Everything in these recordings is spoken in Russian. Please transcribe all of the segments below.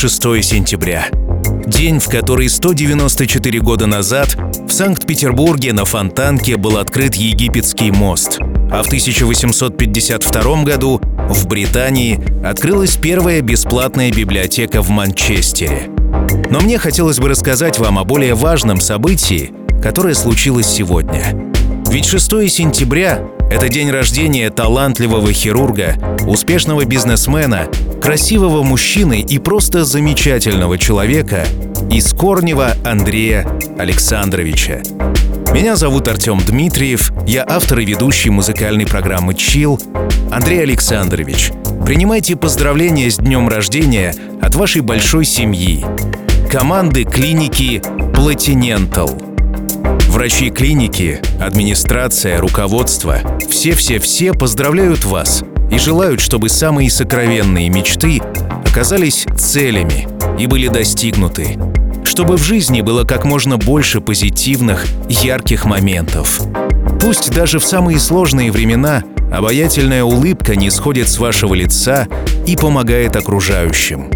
Сегодня 6 сентября. День, в который 194 года назад в Санкт-Петербурге на Фонтанке был открыт Египетский мост, а в 1852 году в Британии открылась первая бесплатная библиотека в Манчестере. Но мне хотелось бы рассказать вам о более важном событии, которое случилось сегодня. Ведь 6 сентября это день рождения талантливого хирурга, успешного бизнесмена, красивого мужчины и просто замечательного человека из Корнева Андрея Александровича. Меня зовут Артем Дмитриев, я автор и ведущий музыкальной программы «Чил». Андрей Александрович, принимайте поздравления с днем рождения от вашей большой семьи, команды клиники «Платинентал». Врачи клиники, администрация, руководство – все-все-все поздравляют вас и желают, чтобы самые сокровенные мечты оказались целями и были достигнуты. Чтобы в жизни было как можно больше позитивных, ярких моментов. Пусть даже в самые сложные времена обаятельная улыбка не сходит с вашего лица и помогает окружающим.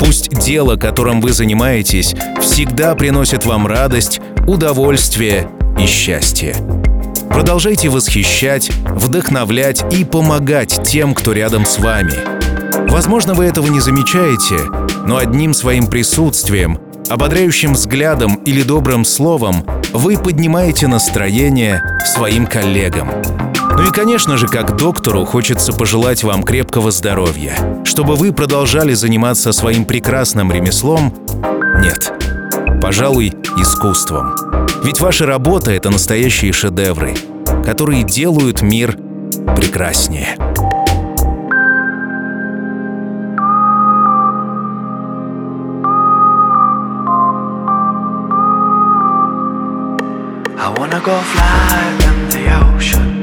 Пусть дело, которым вы занимаетесь, всегда приносит вам радость, удовольствие и счастье. Продолжайте восхищать, вдохновлять и помогать тем, кто рядом с вами. Возможно, вы этого не замечаете, но одним своим присутствием, ободряющим взглядом или добрым словом вы поднимаете настроение своим коллегам. Ну и, конечно же, как доктору хочется пожелать вам крепкого здоровья, чтобы вы продолжали заниматься своим прекрасным ремеслом. Нет, пожалуй, искусством. Ведь ваша работа — это настоящие шедевры, которые делают мир прекраснее. I go fly in the ocean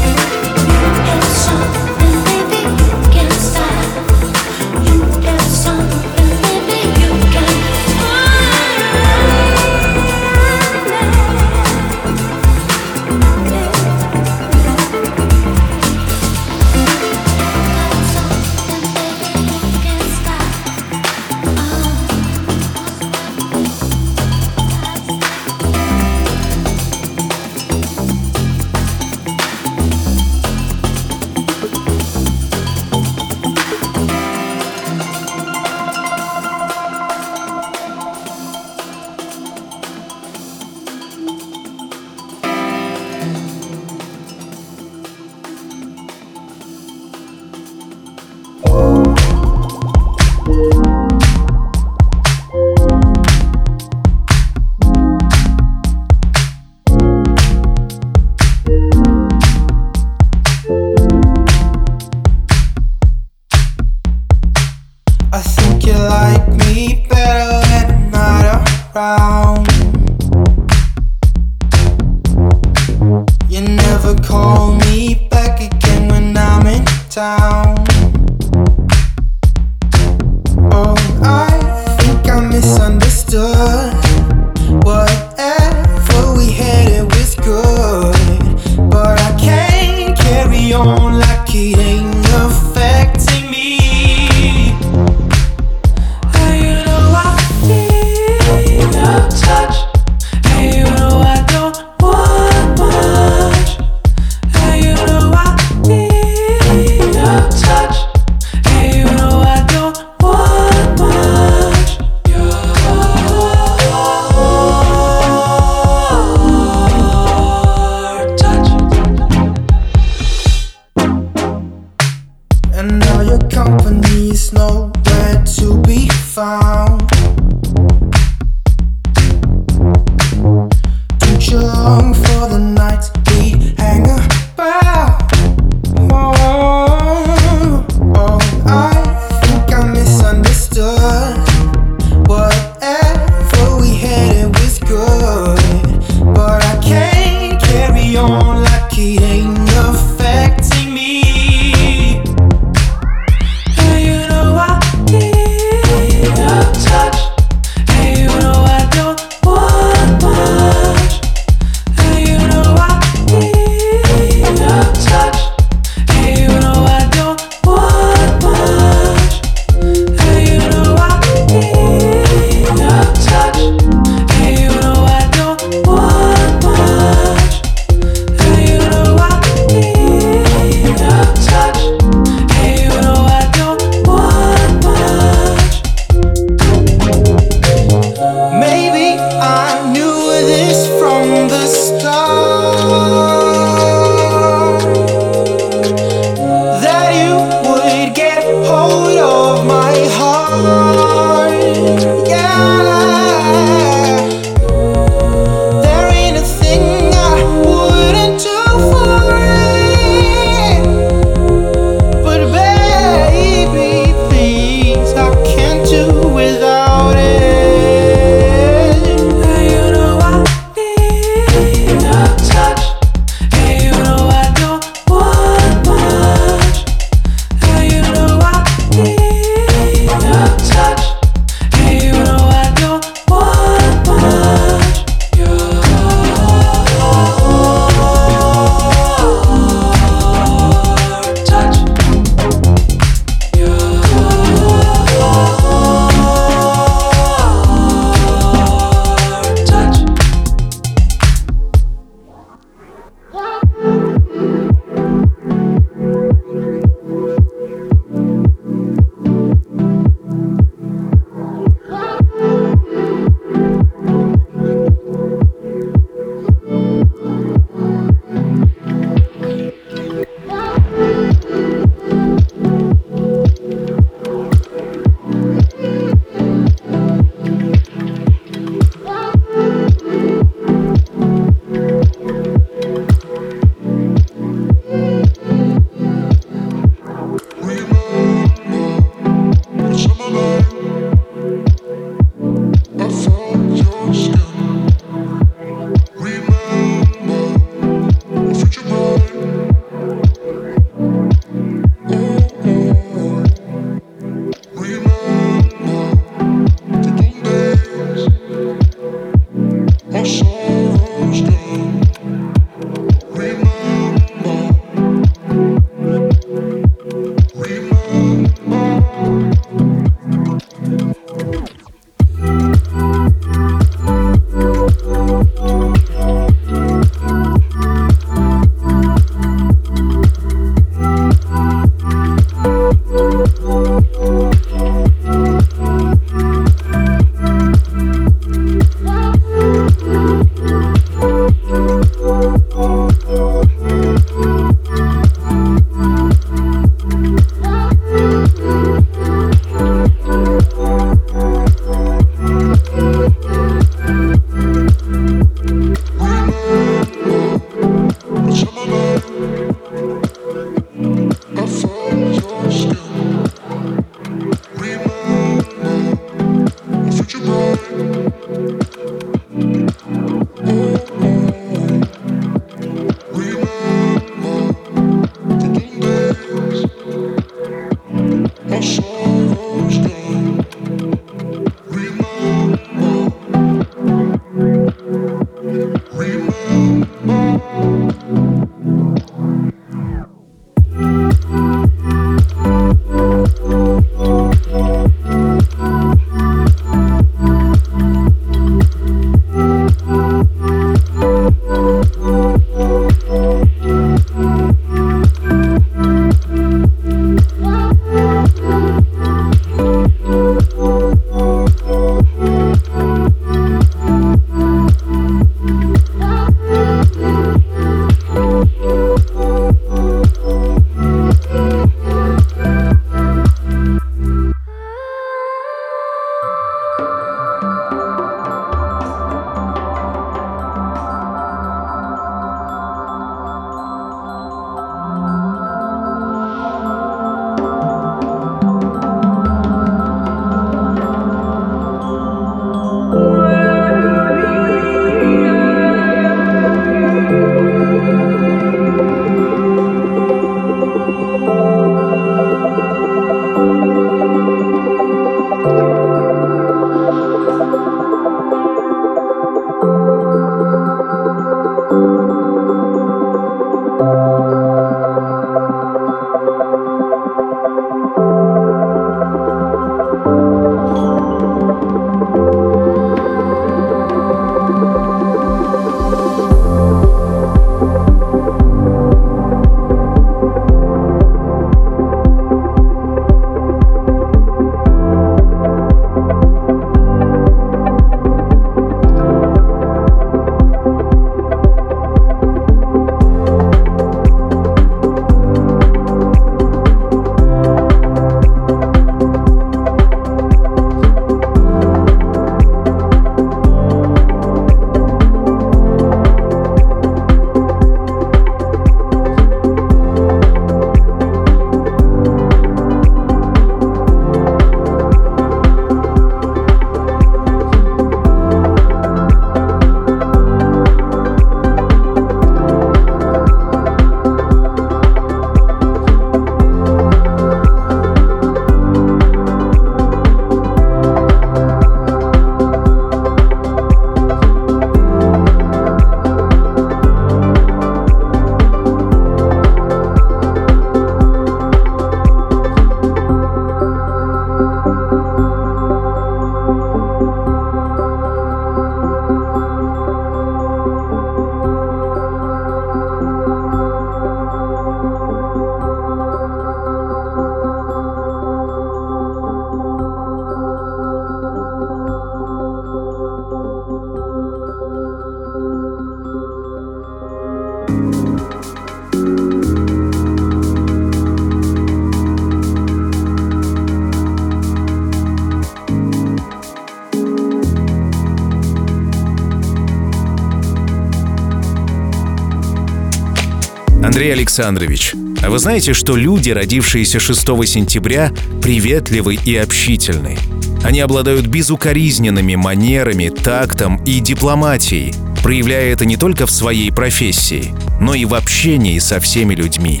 Александрович, а вы знаете, что люди, родившиеся 6 сентября, приветливы и общительны? Они обладают безукоризненными манерами, тактом и дипломатией, проявляя это не только в своей профессии, но и в общении со всеми людьми.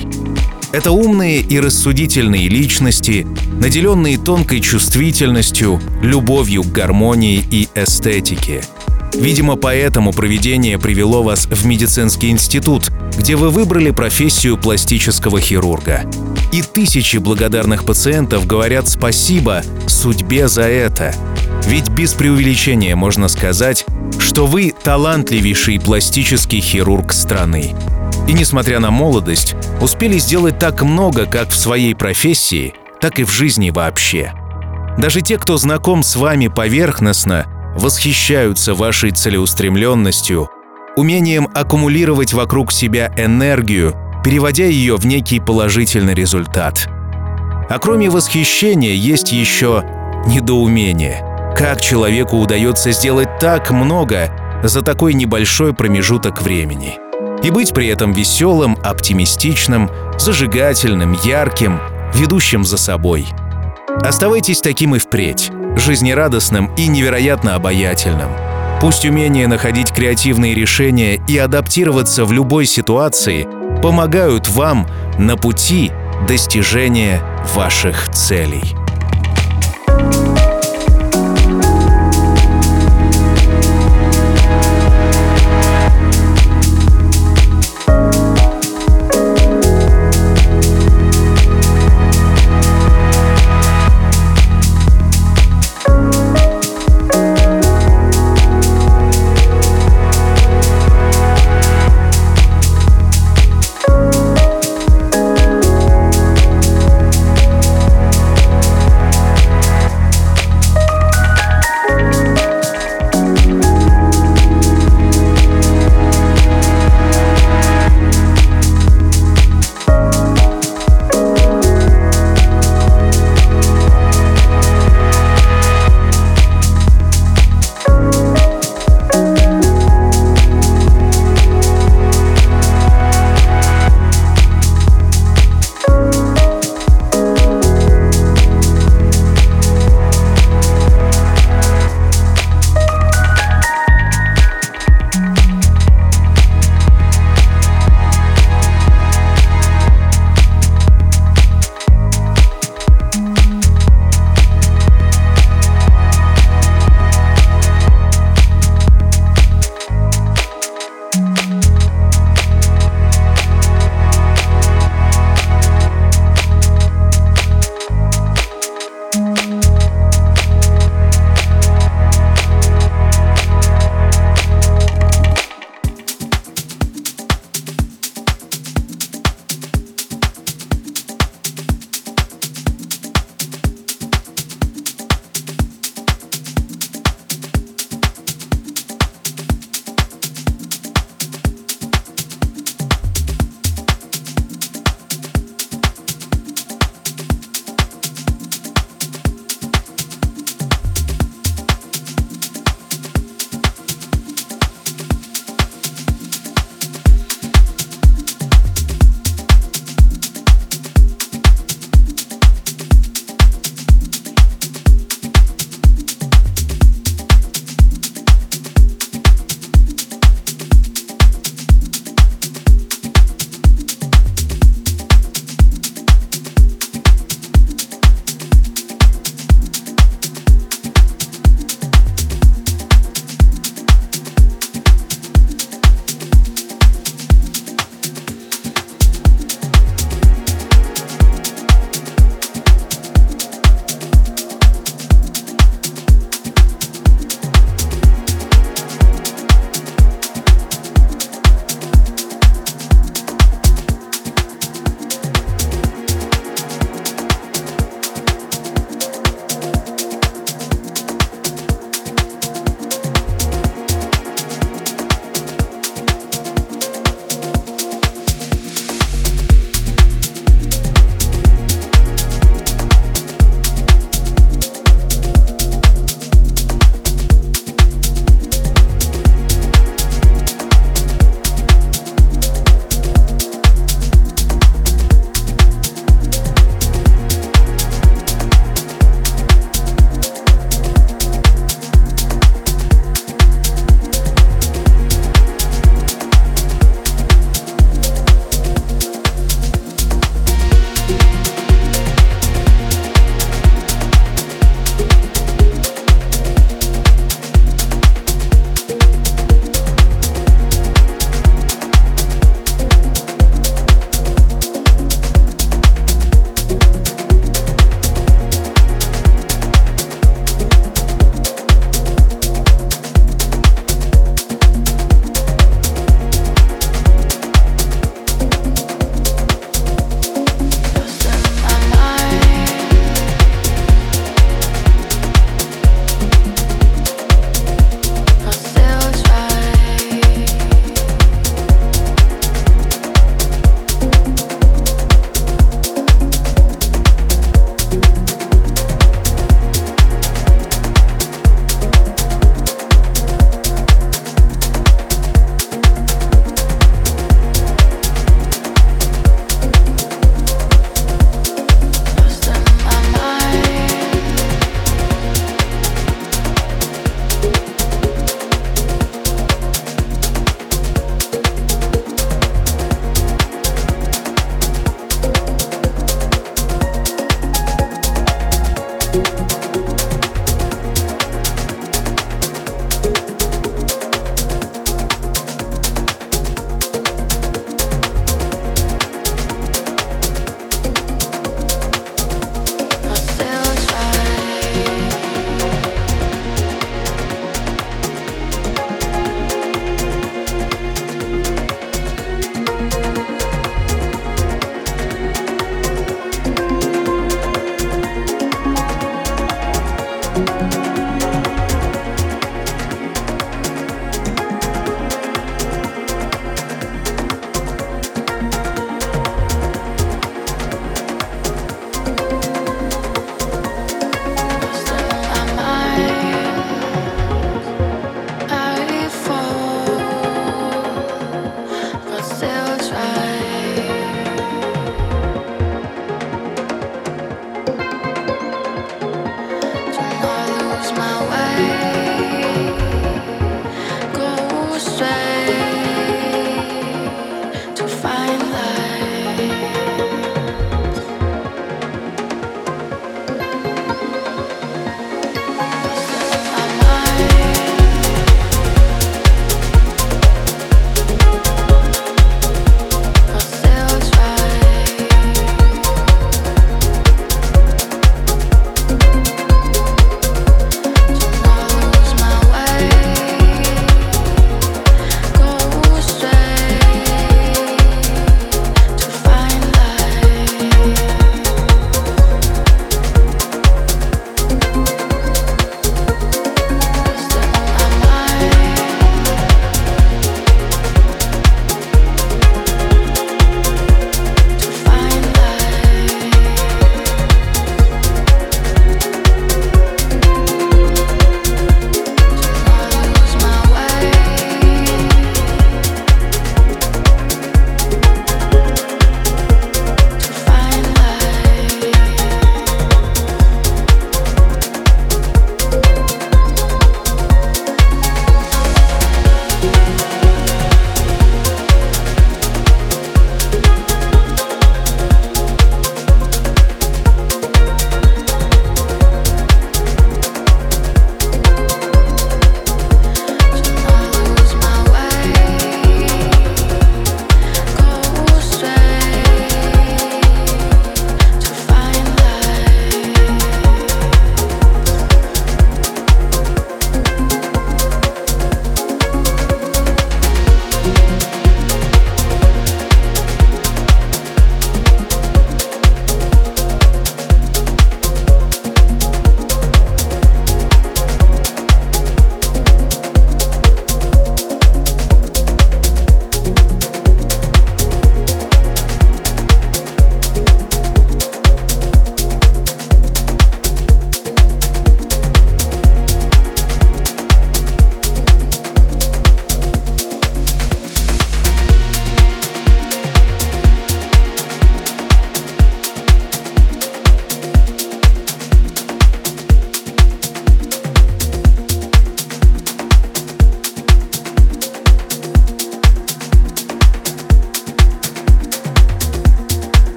Это умные и рассудительные личности, наделенные тонкой чувствительностью, любовью к гармонии и эстетике. Видимо, поэтому проведение привело вас в медицинский институт, где вы выбрали профессию пластического хирурга. И тысячи благодарных пациентов говорят спасибо судьбе за это. Ведь без преувеличения можно сказать, что вы талантливейший пластический хирург страны. И несмотря на молодость, успели сделать так много как в своей профессии, так и в жизни вообще. Даже те, кто знаком с вами поверхностно, восхищаются вашей целеустремленностью, умением аккумулировать вокруг себя энергию, переводя ее в некий положительный результат. А кроме восхищения есть еще недоумение. Как человеку удается сделать так много за такой небольшой промежуток времени? И быть при этом веселым, оптимистичным, зажигательным, ярким, ведущим за собой. Оставайтесь таким и впредь, жизнерадостным и невероятно обаятельным. Пусть умение находить креативные решения и адаптироваться в любой ситуации помогают вам на пути достижения ваших целей.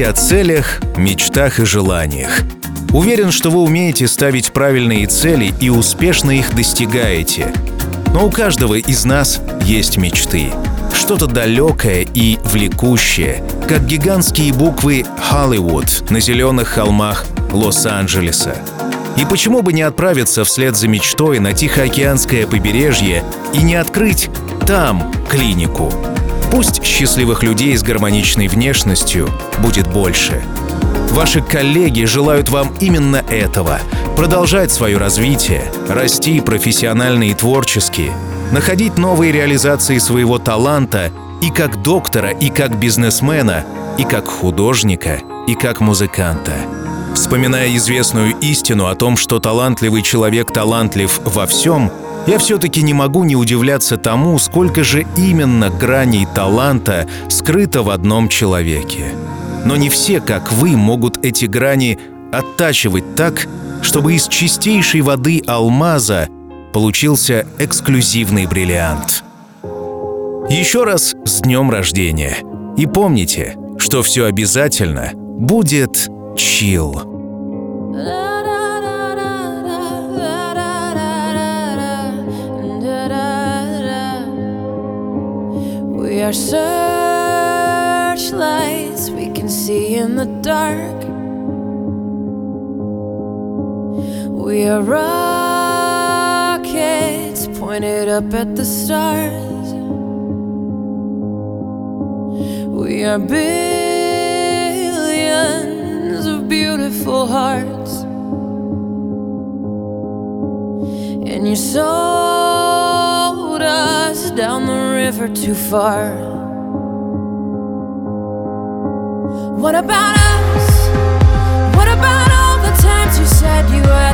Кстати, о целях, мечтах и желаниях. Уверен, что вы умеете ставить правильные цели и успешно их достигаете. Но у каждого из нас есть мечты. Что-то далекое и влекущее, как гигантские буквы «Холливуд» на зеленых холмах Лос-Анджелеса. И почему бы не отправиться вслед за мечтой на Тихоокеанское побережье и не открыть там клинику? Пусть счастливых людей с гармоничной внешностью будет больше. Ваши коллеги желают вам именно этого — продолжать свое развитие, расти профессионально и творчески, находить новые реализации своего таланта и как доктора, и как бизнесмена, и как художника, и как музыканта. Вспоминая известную истину о том, что талантливый человек талантлив во всем — я все-таки не могу не удивляться тому, сколько же именно граней таланта скрыто в одном человеке. Но не все, как вы, могут эти грани оттачивать так, чтобы из чистейшей воды алмаза получился эксклюзивный бриллиант. Еще раз с днем рождения. И помните, что все обязательно будет чил. We are searchlights we can see in the dark. We are rockets pointed up at the stars. We are billions of beautiful hearts. And you sold us down the river too far. What about us? What about all the times you said you had